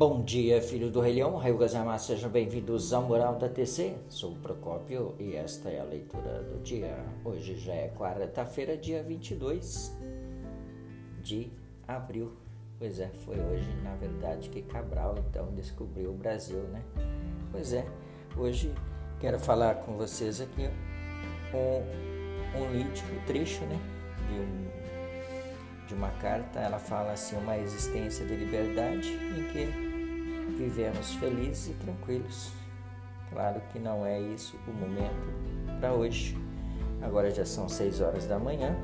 Bom dia, filho do Rei Leão, Raio Gazamar, sejam bem-vindos ao Moral da TC. Sou o Procópio e esta é a leitura do dia. Hoje já é quarta-feira, dia 22 de abril. Pois é, foi hoje, na verdade, que Cabral então descobriu o Brasil, né? Pois é, hoje quero falar com vocês aqui um, um trecho, né? De, um, de uma carta, ela fala assim, uma existência de liberdade em que vivemos felizes e tranquilos. Claro que não é isso o momento para hoje. Agora já são 6 horas da manhã.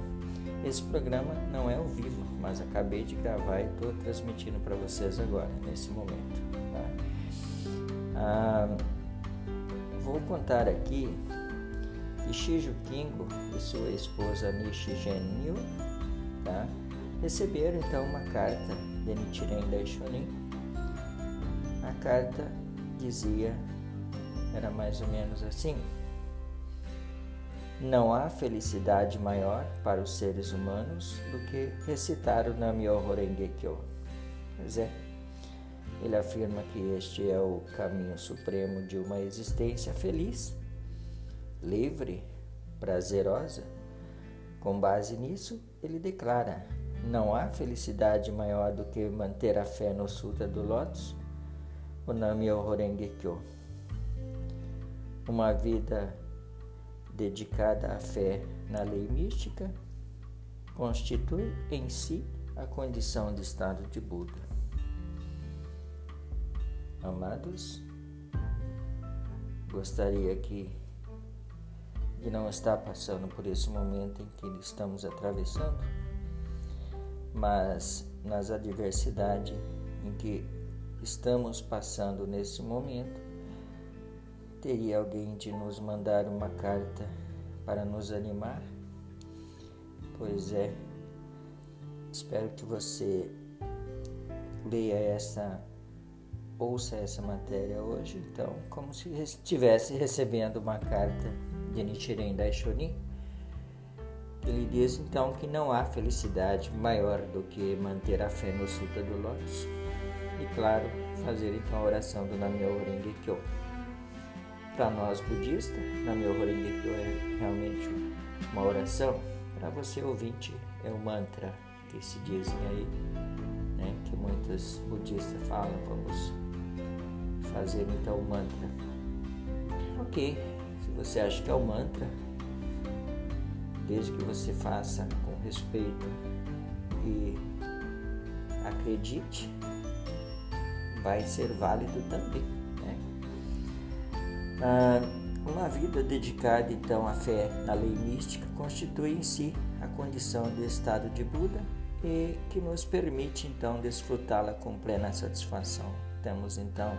Esse programa não é ao vivo, mas acabei de gravar e estou transmitindo para vocês agora, nesse momento. Tá? Ah, vou contar aqui que Shijo Kingo e sua esposa Nishi Genil tá? receberam então uma carta de Nichiren Daishonin carta dizia, era mais ou menos assim: Não há felicidade maior para os seres humanos do que recitar o Nam-myoho Renge Kyo. Pois é, ele afirma que este é o caminho supremo de uma existência feliz, livre, prazerosa. Com base nisso, ele declara: não há felicidade maior do que manter a fé no Sutra do Lótus o Namyo Horenge Kyo. Uma vida dedicada à fé na lei mística constitui em si a condição de estado de Buda. Amados, gostaria que de não estar passando por esse momento em que estamos atravessando, mas nas adversidades em que estamos passando nesse momento, teria alguém de nos mandar uma carta para nos animar? Pois é, espero que você leia essa, ouça essa matéria hoje, então, como se estivesse recebendo uma carta de Nichiren Daishonin. Ele diz então que não há felicidade maior do que manter a fé no Sutra do Lótus e, claro, fazer então a oração do Namyo Renge Kyo. Para nós budistas, Namyo Renge Kyo é realmente uma oração. Para você ouvinte, é o mantra que se dizem aí, né, que muitos budistas falam. Vamos fazer então o mantra. Ok, se você acha que é o mantra, desde que você faça com respeito e acredite, vai ser válido também. Né? Ah, uma vida dedicada então à fé na lei mística constitui em si a condição do estado de Buda e que nos permite então desfrutá-la com plena satisfação. Temos então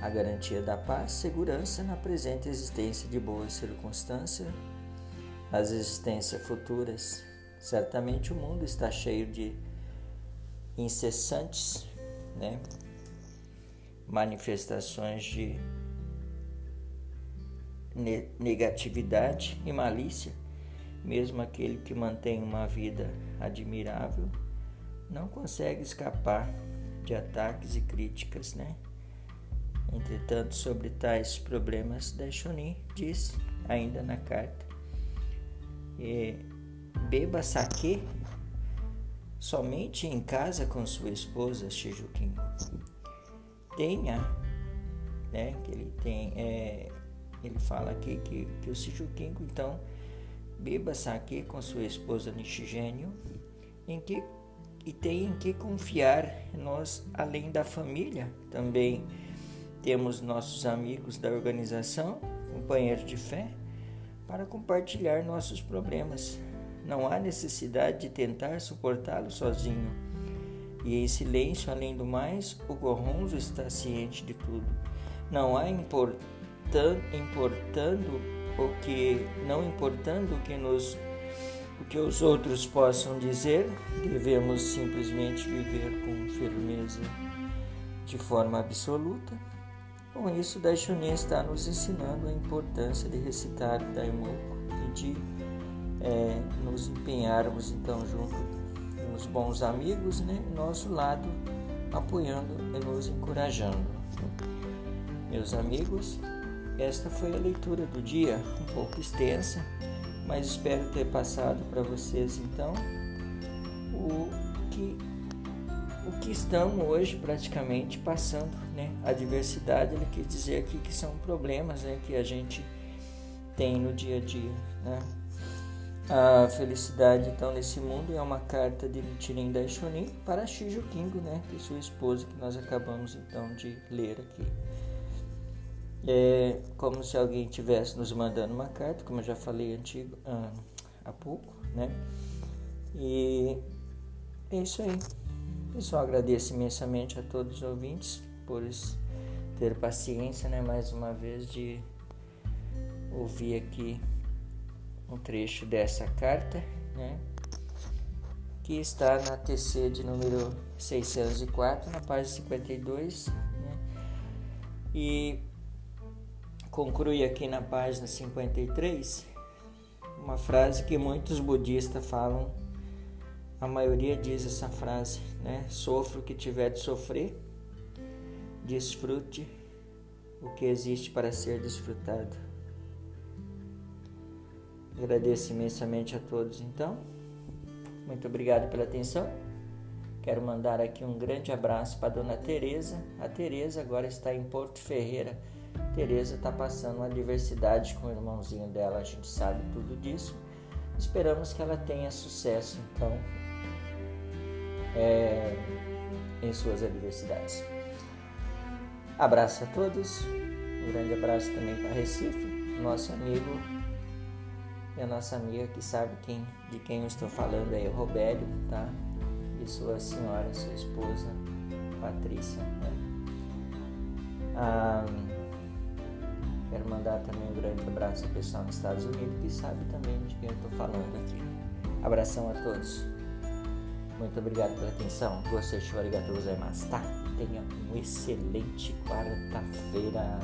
a garantia da paz, segurança na presente existência de boas circunstâncias, nas existências futuras. Certamente o mundo está cheio de incessantes, né, manifestações de negatividade e malícia, mesmo aquele que mantém uma vida admirável, não consegue escapar de ataques e críticas, né? Entretanto, sobre tais problemas, Daishonin diz, ainda na carta, beba saque somente em casa com sua esposa Shijukin tenha, né, que ele tem, é, ele fala aqui que, que o Sijukinko, então, beba saque com sua esposa Nishigênio, em que e tem em que confiar nós, além da família, também temos nossos amigos da organização, companheiros de fé, para compartilhar nossos problemas. Não há necessidade de tentar suportá-los sozinho e em silêncio, além do mais, o Gorronzo está ciente de tudo. Não há importando o que não importando o que nos o que os outros possam dizer, devemos simplesmente viver com firmeza de forma absoluta. Com isso, Daishonin está nos ensinando a importância de recitar Daimoku e de é, nos empenharmos então junto bons amigos, né? Nosso lado apoiando e nos encorajando. Meus amigos, esta foi a leitura do dia, um pouco extensa, mas espero ter passado para vocês então o que o que estamos hoje praticamente passando, né? A diversidade, ele quer dizer aqui que são problemas, né, que a gente tem no dia a dia, né? A felicidade, então, nesse mundo é uma carta de Nichiren Daishonin para Shijo Kingo, né? Que é sua esposa, que nós acabamos, então, de ler aqui. É como se alguém estivesse nos mandando uma carta, como eu já falei antigo, ah, há pouco, né? E é isso aí. Pessoal, agradeço imensamente a todos os ouvintes por ter paciência, né? Mais uma vez de ouvir aqui um trecho dessa carta, né? Que está na TC de número 604, na página 52, né? E conclui aqui na página 53 uma frase que muitos budistas falam, a maioria diz essa frase, né? Sofra o que tiver de sofrer, desfrute o que existe para ser desfrutado. Agradeço imensamente a todos, então. Muito obrigado pela atenção. Quero mandar aqui um grande abraço para a dona Teresa. A Teresa agora está em Porto Ferreira. Teresa está passando uma diversidade com o irmãozinho dela, a gente sabe tudo disso. Esperamos que ela tenha sucesso, então, é, em suas adversidades. Abraço a todos. Um grande abraço também para Recife, nosso amigo e a nossa amiga que sabe quem, de quem eu estou falando é o Robélio, tá? E sua senhora, sua esposa, Patrícia. Né? Ah, quero mandar também um grande abraço ao pessoal nos Estados Unidos que sabe também de quem eu estou falando aqui. Abração a todos. Muito obrigado pela atenção. Gostei de arigatou gozaimasu, tá? Tenha um excelente quarta-feira.